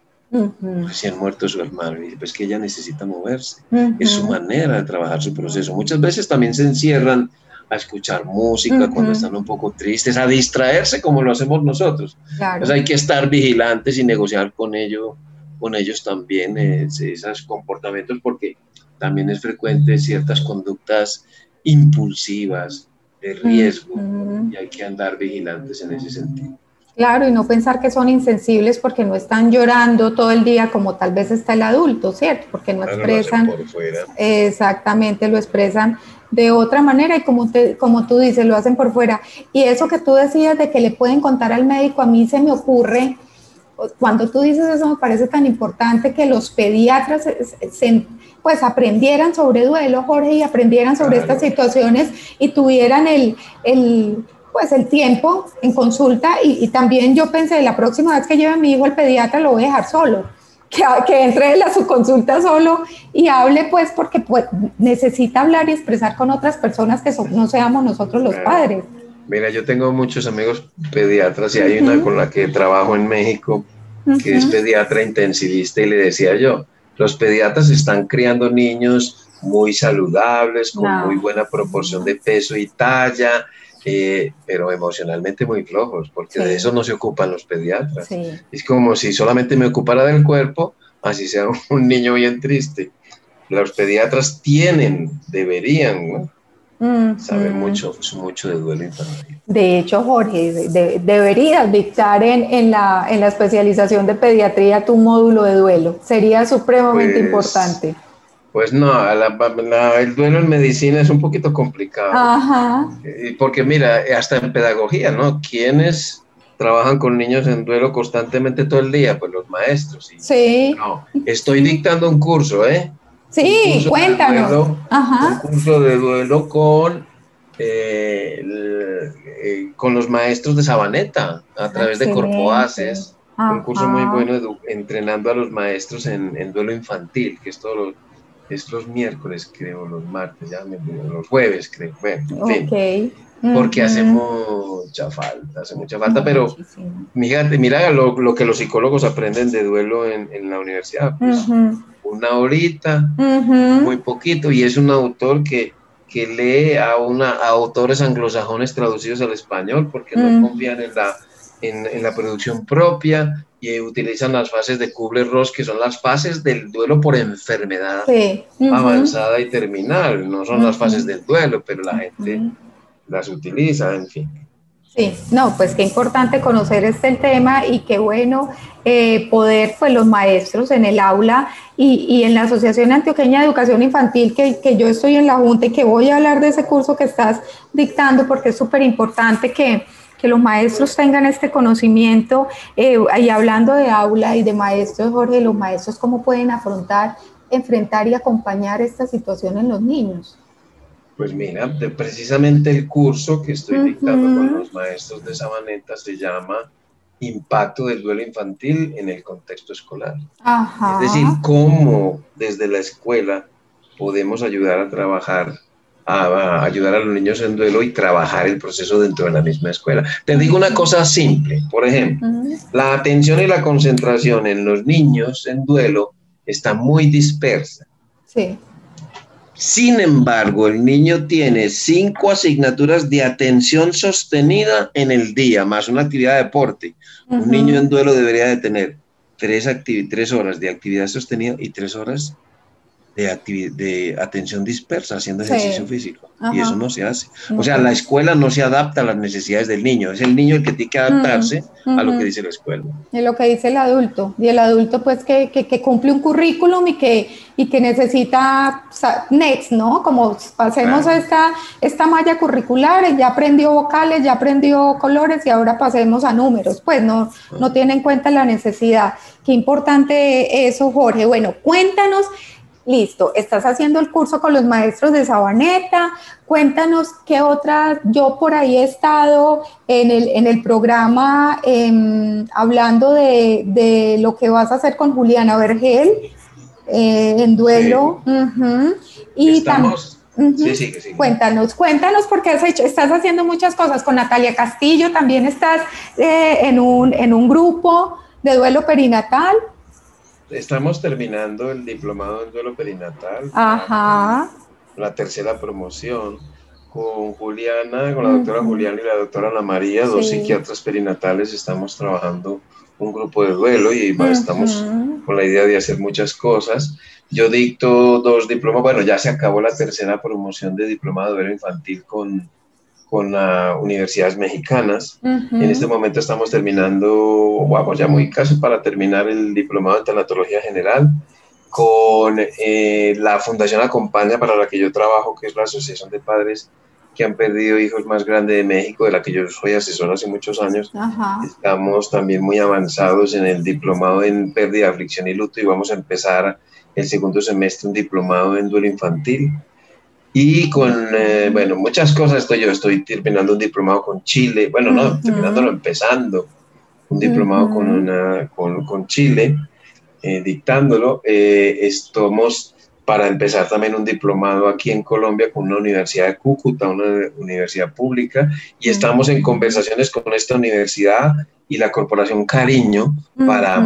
Recién muerto su hermano, y pues que ella necesita moverse. Es su manera de trabajar su proceso. Muchas veces también se encierran a escuchar música cuando están un poco tristes, a distraerse como lo hacemos nosotros. Claro. hay que estar vigilantes y negociar con, ello, con ellos también eh, esos comportamientos porque también es frecuente ciertas conductas impulsivas de riesgo y hay que andar vigilantes en ese sentido. Claro, y no pensar que son insensibles porque no están llorando todo el día como tal vez está el adulto, ¿cierto? Porque no expresan, exactamente, lo expresan de otra manera y como, como tú dices, lo hacen por fuera. Y eso que tú decías de que le pueden contar al médico, a mí se me ocurre, cuando tú dices eso me parece tan importante que los pediatras pues aprendieran sobre duelo, Jorge, y aprendieran sobre estas situaciones y tuvieran el, el pues el tiempo en consulta. Y, y, también yo pensé, la próxima vez que lleve a mi hijo al pediatra lo voy a dejar solo, que, entre a su consulta solo y hable, pues, porque pues, necesita hablar y expresar con otras personas que no seamos nosotros los padres. Mira, yo tengo muchos amigos pediatras y hay una con la que trabajo en México que es pediatra intensivista y le decía yo, los pediatras están criando niños muy saludables, con muy buena proporción de peso y talla, eh, pero emocionalmente muy flojos, porque de eso no se ocupan los pediatras. Es como si solamente me ocupara del cuerpo, así sea un niño bien triste. Los pediatras tienen, deberían saber mucho, mucho de duelo infantil. De hecho, Jorge, deberías dictar en, en, la, en la especialización de pediatría tu módulo de duelo. Sería supremamente pues, importante. Pues no, el duelo en medicina es un poquito complicado. Ajá. Porque mira, hasta en pedagogía, ¿no? ¿Quiénes trabajan con niños en duelo constantemente todo el día? Pues los maestros. Sí. No, estoy dictando un curso, ¿eh? Sí, cuéntanos. Ajá. Un curso de duelo con, eh, eh, con los maestros de Sabaneta a través de Corpoaces. Un curso muy bueno entrenando a los maestros en, en duelo infantil, que es todo lo es los miércoles, creo, los martes, ya me los jueves, creo. Bueno, en fin. Porque hace mucha falta, hace mucha falta, pero fíjate, mira lo, lo, que los psicólogos aprenden de duelo en, en la universidad. Pues, una horita, muy poquito, y es un autor que, que lee a, una, a autores anglosajones traducidos al español porque no confían en la, en, en la producción propia y utilizan las fases de Kubler-Ross, que son las fases del duelo por enfermedad avanzada y terminal. No son las fases del duelo, pero la gente las utiliza, en fin. Sí, no, pues qué importante conocer este tema y qué bueno eh, poder, pues los maestros en el aula y, y, en la Asociación Antioqueña de Educación Infantil, que, que, yo estoy en la Junta y que voy a hablar de ese curso que estás dictando, porque es súper importante que, que los maestros tengan este conocimiento. Eh, y hablando de aula y de maestros, Jorge, los maestros cómo pueden afrontar, enfrentar y acompañar esta situación en los niños. Pues mira, precisamente el curso que estoy dictando con los maestros de Sabaneta se llama Impacto del duelo infantil en el contexto escolar. Es decir, cómo desde la escuela podemos ayudar a trabajar a, ayudar a los niños en duelo y trabajar el proceso dentro de la misma escuela. Te digo una cosa simple, por ejemplo, la atención y la concentración en los niños en duelo está muy dispersa. Sí. Sin embargo, el niño tiene cinco asignaturas de atención sostenida en el día, más una actividad de deporte. Un niño en duelo debería de tener tres, tres horas de actividad sostenida y tres horas de, de atención dispersa haciendo ejercicio físico. Y eso no se hace. O sea, la escuela no se adapta a las necesidades del niño. Es el niño el que tiene que adaptarse a lo que dice la escuela. Y lo que dice el adulto. Y el adulto, pues, que, que, cumple un currículum y que, y que necesita next, ¿no? Como pasemos a esta, esta malla curricular, ya aprendió vocales, ya aprendió colores y ahora pasemos a números. Pues no, no tiene en cuenta la necesidad. Qué importante eso, Jorge. Bueno, cuéntanos Listo, estás haciendo el curso con los maestros de Sabaneta. Cuéntanos qué otras, yo por ahí he estado en el, en el programa em, hablando de, lo que vas a hacer con Juliana Vergel eh, en duelo. Y Estamos, sí, sí, sí. Cuéntanos, cuéntanos porque has hecho, estás haciendo muchas cosas con Natalia Castillo, también estás eh, en, un, en un grupo de duelo perinatal. Estamos terminando el diplomado en duelo perinatal. Ajá. La tercera promoción con Juliana, con la doctora Juliana y la doctora Ana María, dos psiquiatras perinatales, estamos trabajando un grupo de duelo y estamos con la idea de hacer muchas cosas. Yo dicto dos diplomas, bueno, ya se acabó la tercera promoción de diplomado de duelo infantil con con las universidades mexicanas. En este momento estamos terminando, vamos ya muy casi para terminar el diplomado en tanatología general con eh, la Fundación Acompaña para la que yo trabajo, que es la Asociación de Padres que han perdido hijos más grande de México, de la que yo soy asesor hace muchos años. Estamos también muy avanzados en el diplomado en pérdida, aflicción y luto y vamos a empezar el segundo semestre un diplomado en duelo infantil y con, eh, bueno, muchas cosas estoy yo, estoy terminando un diplomado con Chile, bueno, no, terminándolo empezando, un diplomado con, una, con, con Chile, eh, dictándolo. Eh, estamos para empezar también un diplomado aquí en Colombia con una universidad de Cúcuta, una universidad pública, y estamos en conversaciones con esta universidad y la Corporación Cariño para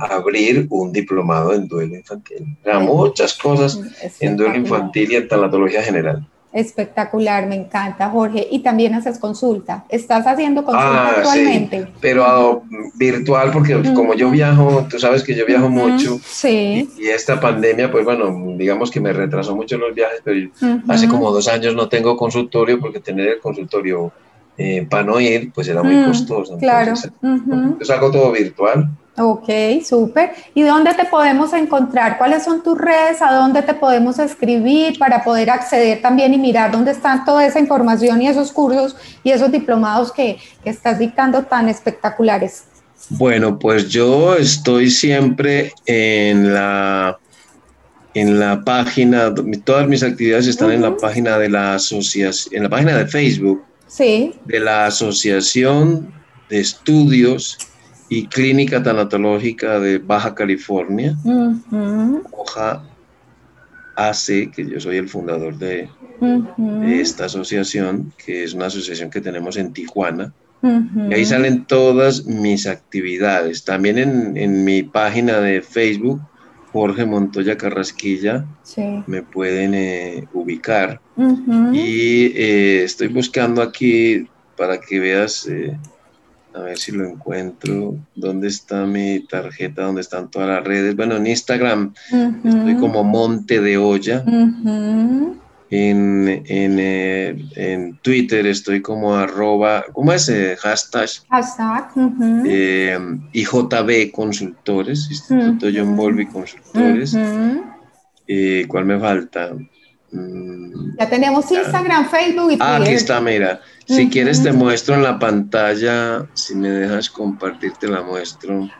abrir un diplomado en duelo infantil. O muchas cosas en duelo infantil y en tanatología general. Espectacular, me encanta, Jorge. Y también haces consulta. ¿Estás haciendo consulta ah, actualmente? Sí, pero virtual, porque como yo viajo, tú sabes que yo viajo mucho. Sí. Y, esta pandemia, pues bueno, digamos que me retrasó mucho los viajes, pero hace como dos años no tengo consultorio porque tener el consultorio eh, para no ir, pues era muy mm, costoso. Claro. Es algo todo virtual. Ok, súper. ¿Y dónde te podemos encontrar? ¿Cuáles son tus redes? ¿A dónde te podemos escribir para poder acceder también y mirar dónde están toda esa información y esos cursos y esos diplomados que, que estás dictando tan espectaculares? Bueno, pues yo estoy siempre en la, en la página, todas mis actividades están en la página de la asociación, en la página de Facebook de la Asociación de Estudios y Clínica Tanatológica de Baja California, AC, que yo soy el fundador de, esta asociación, que es una asociación que tenemos en Tijuana. Y ahí salen todas mis actividades. También en, mi página de Facebook, Jorge Montoya Carrasquilla, me pueden eh, ubicar. Y eh, estoy buscando aquí para que veas eh, a ver si lo encuentro. ¿Dónde está mi tarjeta? ¿Dónde están todas las redes? Bueno, en Instagram estoy como Monte de Olla. en, eh, en, Twitter estoy como arroba, ¿cómo es? Eh, hashtag. Hashtag. Eh, IJB Consultores, Instituto John Volvi Consultores. ¿Cuál me falta? Mm. Ya tenemos Instagram, Facebook y Twitter. Ah, aquí está, mira. Si quieres te muestro en la pantalla, si me dejas compartir te la muestro.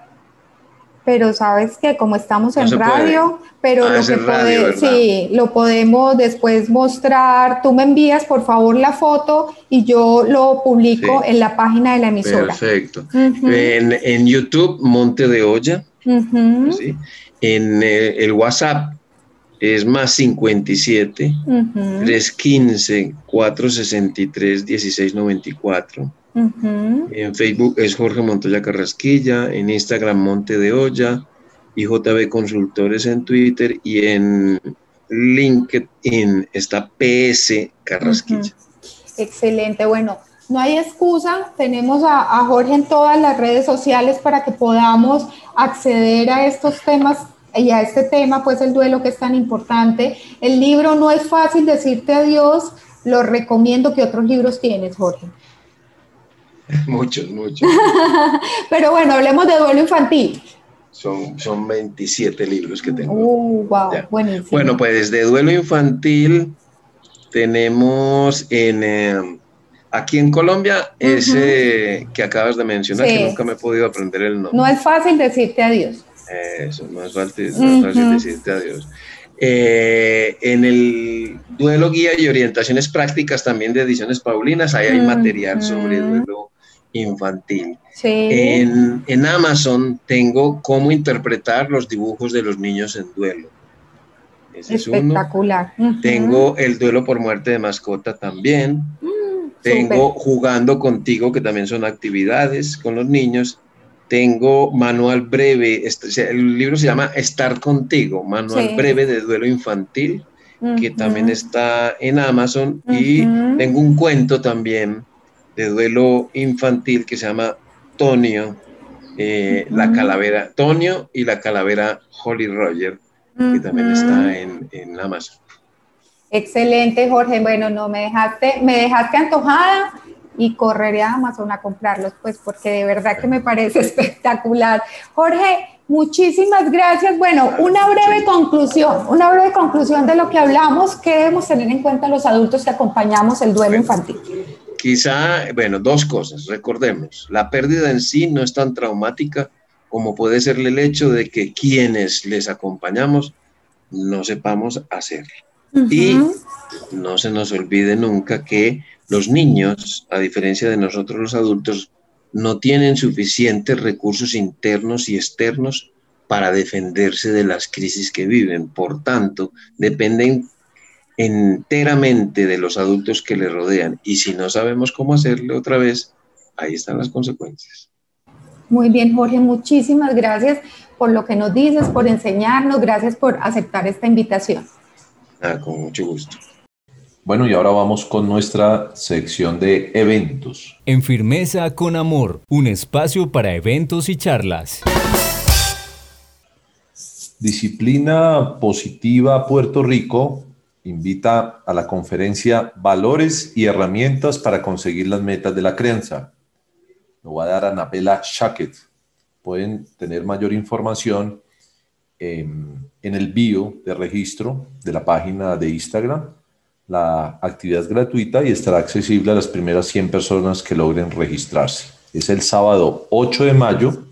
Pero sabes que como estamos en radio, pero ah, lo que sí, lo podemos después mostrar. Tú me envías por favor la foto y yo lo publico en la página de la emisora. Perfecto. en, YouTube, Monte de Olla. En eh, el WhatsApp, es más 57 315 463 1694. En Facebook es Jorge Montoya Carrasquilla, en Instagram Monte de Olla, JB Consultores en Twitter y en LinkedIn está PS Carrasquilla. Excelente, bueno, no hay excusa, tenemos a, a Jorge en todas las redes sociales para que podamos acceder a estos temas y a este tema, pues el duelo que es tan importante. El libro no es fácil decirte adiós, lo recomiendo que otros libros tienes, Jorge. Muchos, muchos. Pero bueno, hablemos de duelo infantil. Son, son 27 libros que tengo. Uh, wow, buenísimo. Bueno, pues de duelo infantil tenemos en, eh, aquí en Colombia ese que acabas de mencionar, que nunca me he podido aprender el nombre. No es fácil decirte adiós. Eso, no es fácil, decirte adiós. Eh, en el duelo guía y orientaciones prácticas también de ediciones Paulinas, ahí hay material sobre duelo infantil. En, en, Amazon tengo cómo interpretar los dibujos de los niños en duelo. Espectacular. Tengo el duelo por muerte de mascota también. Mm, tengo jugando contigo, que también son actividades con los niños tengo manual breve, este, el libro se llama Estar contigo, manual breve de duelo infantil, que también está en Amazon, y tengo un cuento también de duelo infantil que se llama Tonio, eh, la calavera, Tonio y la calavera Holly Roger, que también está en, en Amazon. Excelente, Jorge. Bueno, no me dejaste, me dejaste antojada y correré a Amazon a comprarlos, pues porque de verdad que me parece espectacular. Jorge, muchísimas gracias. Bueno, una breve conclusión, una breve conclusión de lo que hablamos, ¿qué debemos tener en cuenta los adultos que acompañamos el duelo infantil? Quizá, bueno, dos cosas, recordemos, la pérdida en sí no es tan traumática como puede ser el hecho de que quienes les acompañamos no sepamos hacerlo. Y no se nos olvide nunca que los niños, a diferencia de nosotros los adultos, no tienen suficientes recursos internos y externos para defenderse de las crisis que viven. Por tanto, dependen enteramente de los adultos que le rodean. Y si no sabemos cómo hacerle otra vez, ahí están las consecuencias. Muy bien, Jorge, muchísimas gracias por lo que nos dices, por enseñarnos, gracias por aceptar esta invitación. Ah, con mucho gusto. Bueno, y ahora vamos con nuestra sección de eventos. En Firmeza con Amor, un espacio para eventos y charlas. Disciplina Positiva Puerto Rico invita a la conferencia Valores y herramientas para conseguir las metas de la crianza. Lo va a dar Anabela Shackett. Pueden tener mayor información en el bio de registro de la página de Instagram la actividad es gratuita y estará accesible a las primeras 100 personas que logren registrarse. Es el sábado 8 de mayo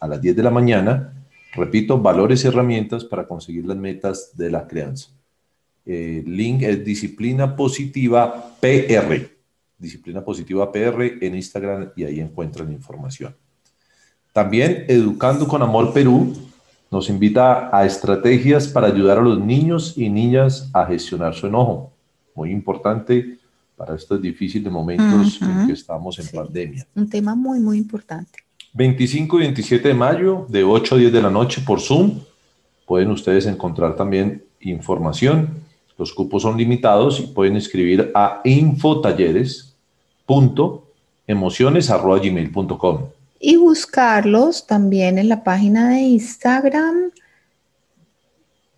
a las 10 de la mañana. Repito, valores y herramientas para conseguir las metas de la crianza. El link es Disciplina Positiva PR. Disciplina Positiva PR en Instagram y ahí encuentran información. También Educando con Amor Perú nos invita a estrategias para ayudar a los niños y niñas a gestionar su enojo. Muy importante para estos difíciles momentos en que estamos en pandemia. Un tema muy, muy importante. 25 y 27 de mayo, de 8 a 10 de la noche por Zoom. Pueden ustedes encontrar también información. Los cupos son limitados y pueden escribir a infotalleres.emociones.gmail.com y buscarlos también en la página de Instagram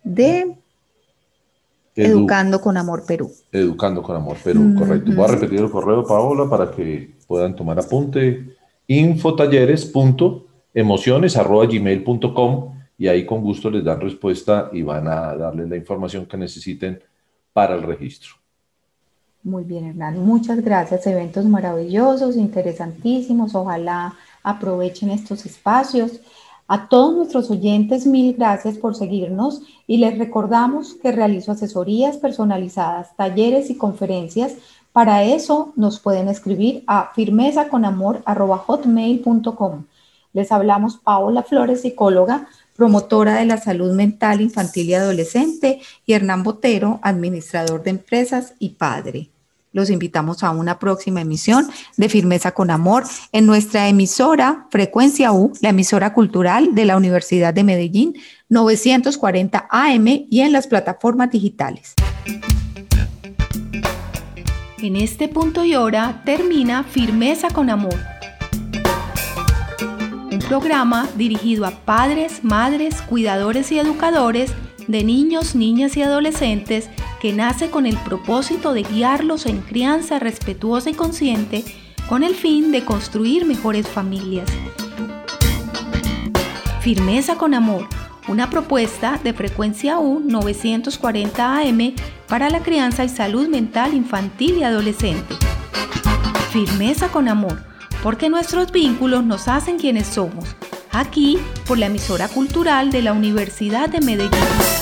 de Educando con Amor Perú. Educando con Amor Perú, correcto. Voy a repetir el correo, Paola, para que puedan tomar apunte. infotalleres.emociones.gmail.com y ahí con gusto les dan respuesta y van a darles la información que necesiten para el registro. Muy bien, Hernán. Muchas gracias. Eventos maravillosos, interesantísimos. Ojalá aprovechen estos espacios. A todos nuestros oyentes, mil gracias por seguirnos y les recordamos que realizo asesorías personalizadas, talleres y conferencias. Para eso nos pueden escribir a firmezaconamor.hotmail.com. Les hablamos Paola Flores, psicóloga, promotora de la salud mental infantil y adolescente, y Hernán Botero, administrador de empresas y padre. Los invitamos a una próxima emisión de Firmeza con Amor en nuestra emisora Frecuencia U, la emisora cultural de la Universidad de Medellín, 940 AM y en las plataformas digitales. En este punto y hora termina Firmeza con Amor. Un programa dirigido a padres, madres, cuidadores y educadores de niños, niñas y adolescentes que nace con el propósito de guiarlos en crianza respetuosa y consciente con el fin de construir mejores familias. Firmeza con Amor, una propuesta de frecuencia U 940 AM para la crianza y salud mental infantil y adolescente. Firmeza con Amor, porque nuestros vínculos nos hacen quienes somos. Aquí por la emisora cultural de la Universidad de Medellín.